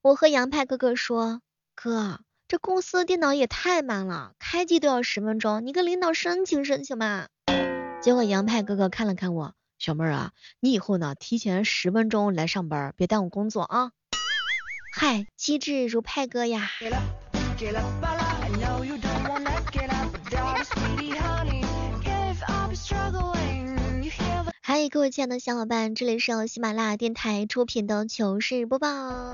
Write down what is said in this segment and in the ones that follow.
我和杨派哥哥说，哥，这公司电脑也太慢了，开机都要十分钟，你跟领导申请申请吧。结果杨派哥哥看了看我，小妹儿啊，你以后呢提前十分钟来上班，别耽误工作啊。嗨，机智如派哥呀。嗨，各位亲爱的小伙伴，这里是由喜马拉雅电台出品的糗事播报。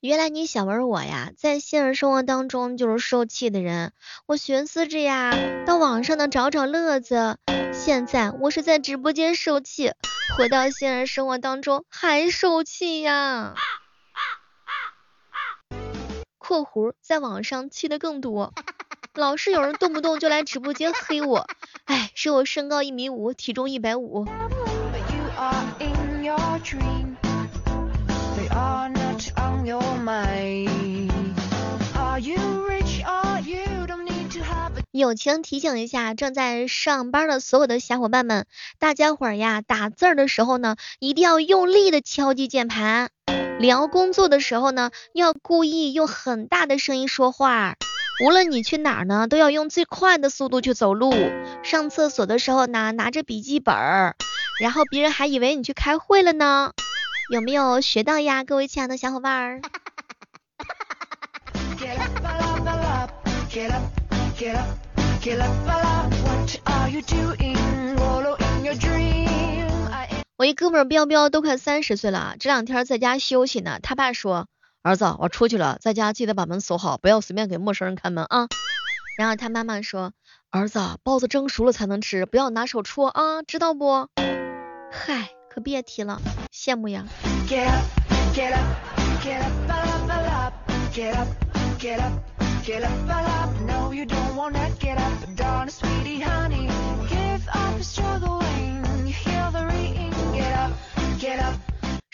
原来你想问我呀，在现实生活当中就是受气的人，我寻思着呀，到网上呢找找乐子。现在我是在直播间受气，回到现实生活当中还受气呀。括弧在网上气的更多。老是有人动不动就来直播间黑我，哎，是我身高一米五，体重一百五。友情提醒一下正在上班的所有的小伙伴们，大家伙儿呀，打字儿的时候呢，一定要用力的敲击键盘；聊工作的时候呢，要故意用很大的声音说话。无论你去哪儿呢，都要用最快的速度去走路。上厕所的时候呢，拿着笔记本，然后别人还以为你去开会了呢。有没有学到呀，各位亲爱的小伙伴儿？我一哥们儿彪彪都快三十岁了，这两天在家休息呢。他爸说。儿子，我出去了，在家记得把门锁好，不要随便给陌生人开门啊。然后他妈妈说，儿子，包子蒸熟了才能吃，不要拿手戳啊，知道不？嗨，可别提了，羡慕呀。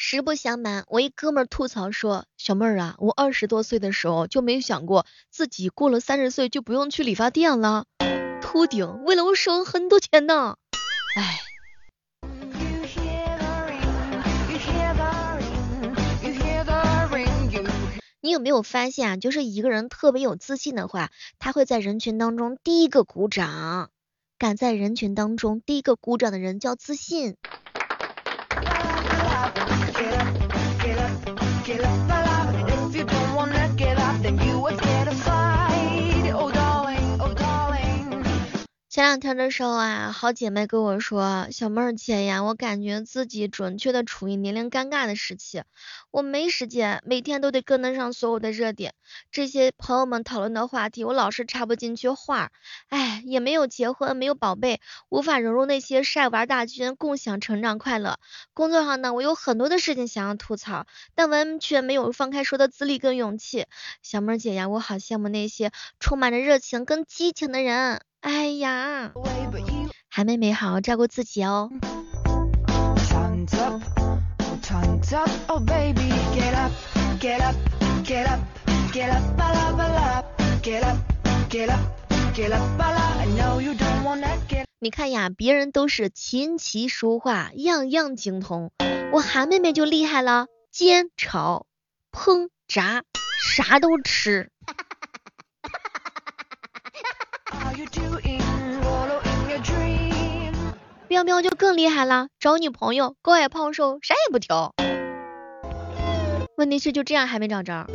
实不相瞒，我一哥们吐槽说：“小妹儿啊，我二十多岁的时候就没想过自己过了三十岁就不用去理发店了，秃顶为了我省很多钱呢。”哎，你有没有发现啊？就是一个人特别有自信的话，他会在人群当中第一个鼓掌。敢在人群当中第一个鼓掌的人叫自信。que la 前两天的时候啊，好姐妹跟我说，小妹儿姐呀，我感觉自己准确的处于年龄尴尬的时期，我没时间，每天都得跟得上所有的热点，这些朋友们讨论的话题，我老是插不进去话，哎，也没有结婚，没有宝贝，无法融入那些晒娃大军，共享成长快乐。工作上呢，我有很多的事情想要吐槽，但完全没有放开说的资历跟勇气。小妹儿姐呀，我好羡慕那些充满着热情跟激情的人。哎呀，韩妹妹好好照顾自己哦。你看呀，别人都是琴棋书画样样精通，我韩妹妹就厉害了，煎炒烹炸啥都吃。喵喵就更厉害了，找女朋友高矮胖瘦啥也不挑。问题是就这样还没找着。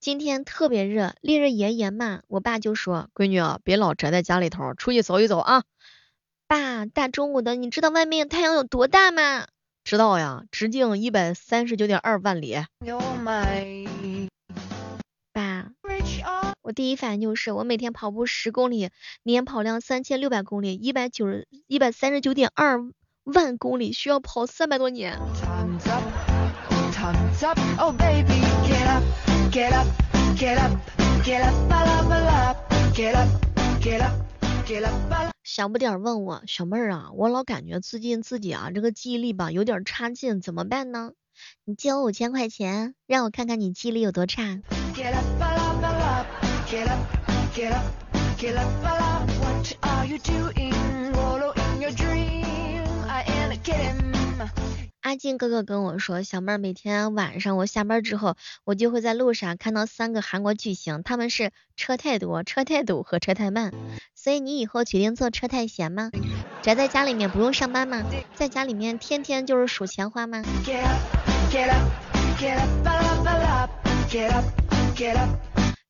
今天特别热，烈日炎炎嘛，我爸就说：“闺女啊，别老宅在家里头，出去走一走啊。”爸，大中午的，你知道外面太阳有多大吗？知道呀，直径一百三十九点二万里。我第一反应就是，我每天跑步十公里，年跑量三千六百公里，一百九十一百三十九点二万公里，需要跑三百多年。小不点儿问我，小妹儿啊，我老感觉最近自己啊这个记忆力吧有点差劲，怎么办呢？你借我五千块钱，让我看看你记忆力有多差。阿静哥哥跟我说，小妹儿每天晚上我下班之后，我就会在路上看到三个韩国巨星，他们是车太多、车太堵和车太慢。所以你以后决定做车太闲吗？宅在家里面不用上班吗？在家里面天天就是数钱花吗？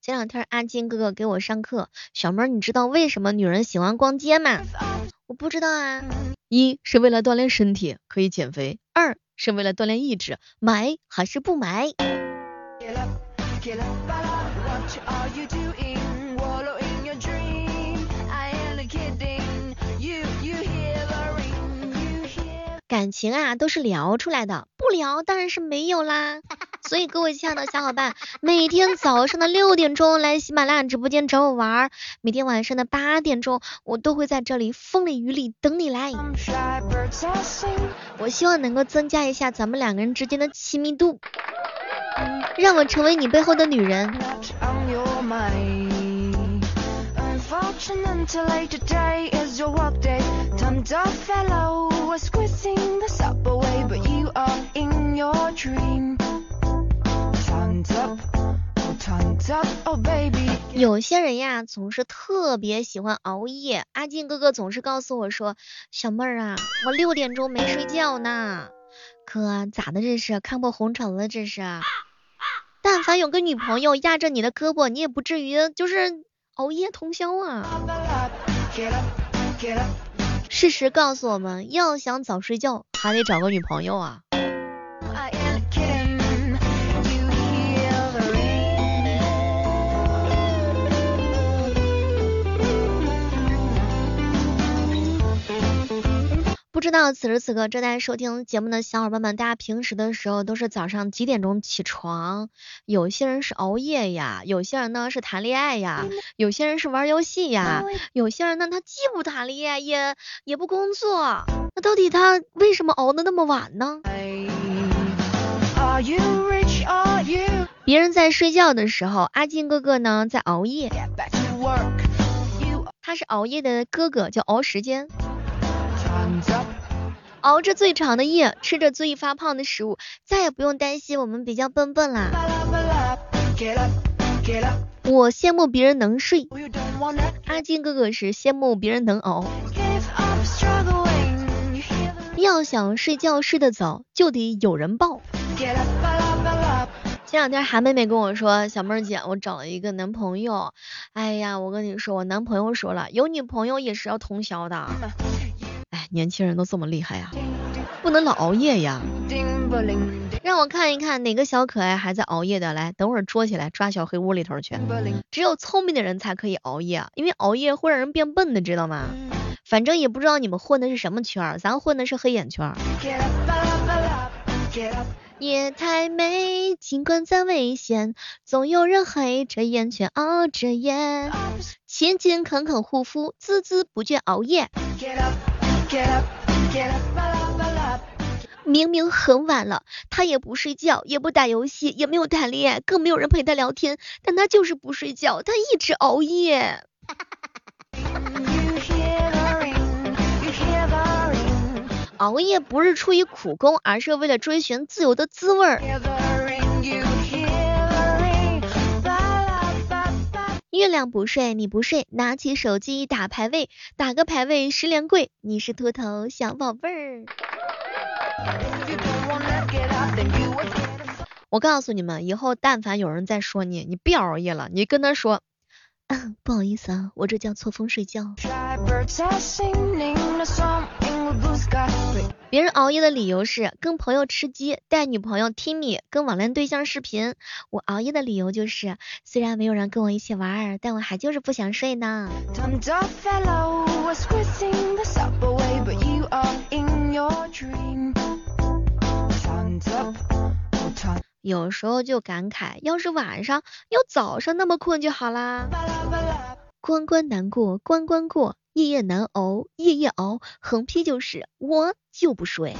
前两天阿金哥哥给我上课，小妹儿你知道为什么女人喜欢逛街吗？我不知道啊。一是为了锻炼身体，可以减肥；二是为了锻炼意志，买还是不买？感情啊，都是聊出来的，不聊当然是没有啦。所以各位亲爱的小伙伴，每天早上的六点钟来喜马拉雅直播间找我玩，每天晚上的八点钟我都会在这里风里雨里等你来。我希望能够增加一下咱们两个人之间的亲密度，让我成为你背后的女人。unfortunately today is your workday，Tom Dog Fellow was whizzing the subway，but you are in your dream。有些人呀，总是特别喜欢熬夜。阿静哥哥总是告诉我说：“小妹儿啊，我六点钟没睡觉呢。”哥，咋的这是？看破红尘了这是？但凡有个女朋友压着你的胳膊，你也不至于就是熬夜通宵啊。事实告诉我们，要想早睡觉，还得找个女朋友啊。不知道此时此刻正在收听节目的小伙伴们，大家平时的时候都是早上几点钟起床？有些人是熬夜呀，有些人呢是谈恋爱呀，有些人是玩游戏呀，有些人呢他既不谈恋爱也也不工作，那到底他为什么熬的那么晚呢？别人在睡觉的时候，阿金哥哥呢在熬夜，他是熬夜的哥哥，叫熬时间。熬着最长的夜，吃着最发胖的食物，再也不用担心我们比较笨笨啦。我羡慕别人能睡，阿金哥哥是羡慕别人能熬。要想睡觉睡得早，就得有人抱。前两天韩妹妹跟我说，小妹儿姐，我找了一个男朋友。哎呀，我跟你说，我男朋友说了，有女朋友也是要通宵的。年轻人都这么厉害呀，不能老熬夜呀。让我看一看哪个小可爱还在熬夜的，来，等会儿捉起来抓小黑屋里头去。只有聪明的人才可以熬夜，因为熬夜会让人变笨的，知道吗？反正也不知道你们混的是什么圈，咱混的是黑眼圈。夜太美，尽管再危险，总有人黑着眼圈熬着夜，勤勤恳恳护肤，孜孜不倦熬夜。明明很晚了，他也不睡觉，也不打游戏，也没有谈恋爱，更没有人陪他聊天，但他就是不睡觉，他一直熬夜。熬夜不是出于苦功，而是为了追寻自由的滋味儿。月亮不睡，你不睡，拿起手机打排位，打个排位十连跪，你是秃头小宝贝儿。我告诉你们，以后但凡有人再说你，你别熬夜了，你跟他说，不好意思啊，我这叫错峰睡觉。别人熬夜的理由是跟朋友吃鸡，带女朋友 Timmy，，跟网恋对象视频。我熬夜的理由就是，虽然没有人跟我一起玩，但我还就是不想睡呢。有时候就感慨，要是晚上要早上那么困就好啦。关关难过关关过。夜夜难熬，夜夜熬，横批就是我就不睡。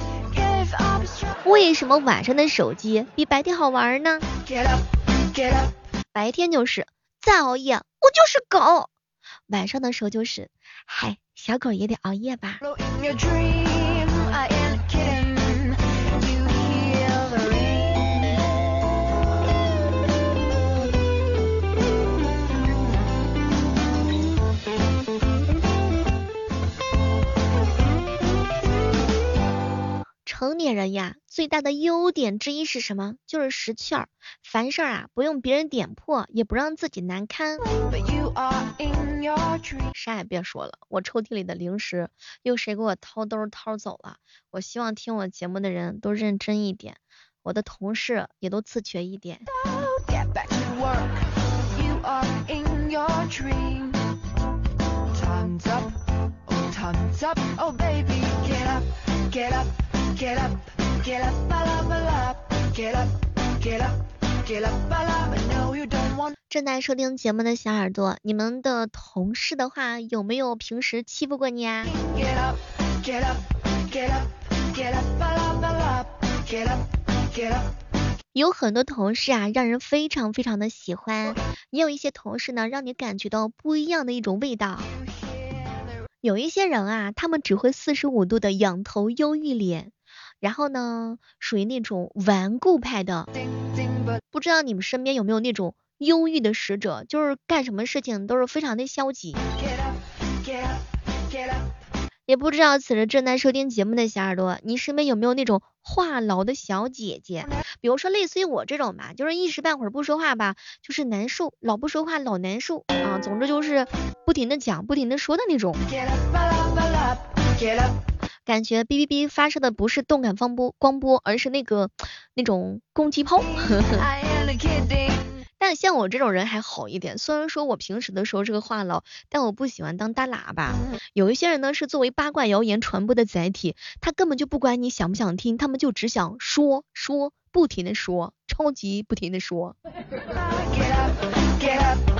为什么晚上的手机比白天好玩呢？白天就是再熬夜，我就是狗。晚上的时候就是，嗨，小狗也得熬夜吧。成年人呀，最大的优点之一是什么？就是识趣儿。凡事啊，不用别人点破，也不让自己难堪。啥也别说了，我抽屉里的零食又谁给我掏兜掏走了？我希望听我节目的人都认真一点，我的同事也都自觉一点。正在收听节目的小耳朵，你们的同事的话有没有平时欺负过你啊？有很多同事啊，让人非常非常的喜欢；也有一些同事呢，让你感觉到不一样的一种味道。有一些人啊，他们只会四十五度的仰头忧郁脸。然后呢，属于那种顽固派的，不知道你们身边有没有那种忧郁的使者，就是干什么事情都是非常的消极。也不知道此时正在收听节目的小耳朵，你身边有没有那种话痨的小姐姐？比如说类似于我这种吧，就是一时半会儿不说话吧，就是难受，老不说话老难受啊，总之就是不停的讲，不停的说的那种。感觉哔哔哔发射的不是动感方波光波，而是那个那种攻击炮。但像我这种人还好一点，虽然说我平时的时候是个话痨，但我不喜欢当大喇叭。有一些人呢是作为八卦谣言传播的载体，他根本就不管你想不想听，他们就只想说说，不停的说，超级不停的说。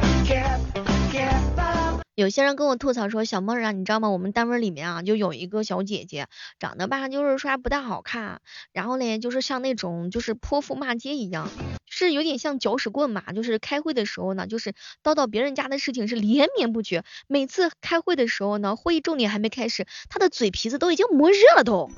有些人跟我吐槽说，小梦啊，你知道吗？我们单位里面啊，就有一个小姐姐，长得吧，就是说还不太好看，然后嘞，就是像那种就是泼妇骂街一样，是有点像搅屎棍嘛。就是开会的时候呢，就是叨叨别人家的事情是连绵不绝。每次开会的时候呢，会议重点还没开始，她的嘴皮子都已经磨热了都。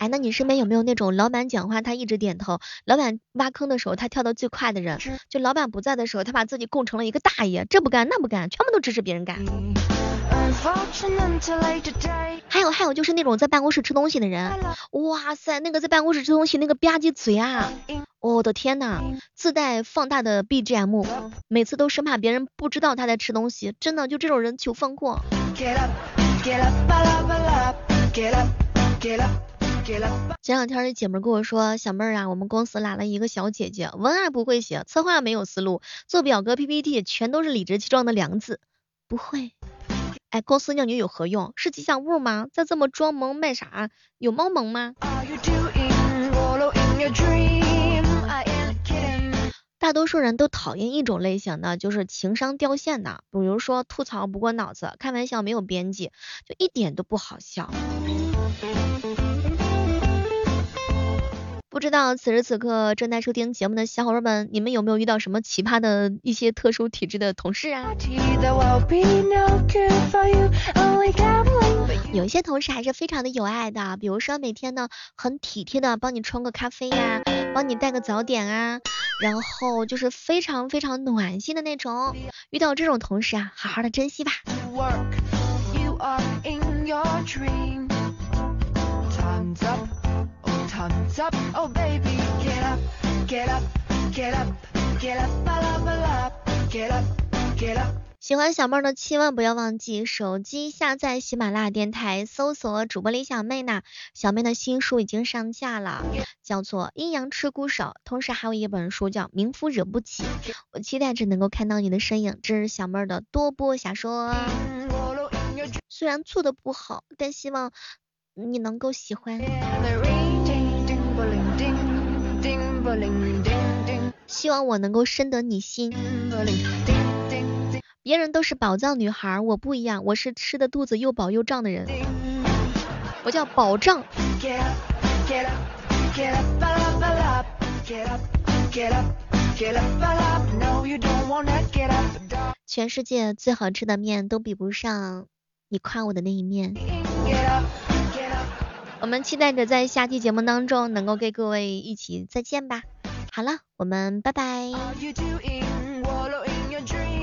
哎，那你身边有没有那种老板讲话他一直点头，老板挖坑的时候他跳得最快的人？就老板不在的时候，他把自己供成了一个大爷，这不干那不干，全部都支持别人干。还有还有就是那种在办公室吃东西的人，哇塞，那个在办公室吃东西那个吧唧嘴啊，我的天呐，自带放大的 BGM，每次都生怕别人不知道他在吃东西，真的就这种人求放过。前两天的姐妹跟我说，小妹儿啊，我们公司来了一个小姐姐，文案不会写，策划没有思路，做表格 PPT 全都是理直气壮的两字，不会。哎，公司要你有何用？是吉祥物吗？再这么装萌卖啥？有猫萌吗？大多数人都讨厌一种类型的，就是情商掉线的，比如说吐槽不过脑子，开玩笑没有边际，就一点都不好笑。不知道此时此刻正在收听节目的小伙伴们，你们有没有遇到什么奇葩的一些特殊体质的同事啊？有一些同事还是非常的有爱的，比如说每天呢很体贴的帮你冲个咖啡呀，帮你带个早点啊，然后就是非常非常暖心的那种。遇到这种同事啊，好好的珍惜吧。喜欢小妹的千万不要忘记手机下载喜马拉雅电台，搜索主播李小妹呢。小妹的新书已经上架了，叫做《阴阳吃骨手》，同时还有一本书叫《名夫惹不起》。我期待着能够看到你的身影，这是小妹的多播小说。虽然做的不好，但希望你能够喜欢。希望我能够深得你心。别人都是宝藏女孩，我不一样，我是吃的肚子又饱又胀的人。我叫宝藏。全世界最好吃的面都比不上你夸我的那一面。我们期待着在下期节目当中能够跟各位一起再见吧。好了，我们拜拜。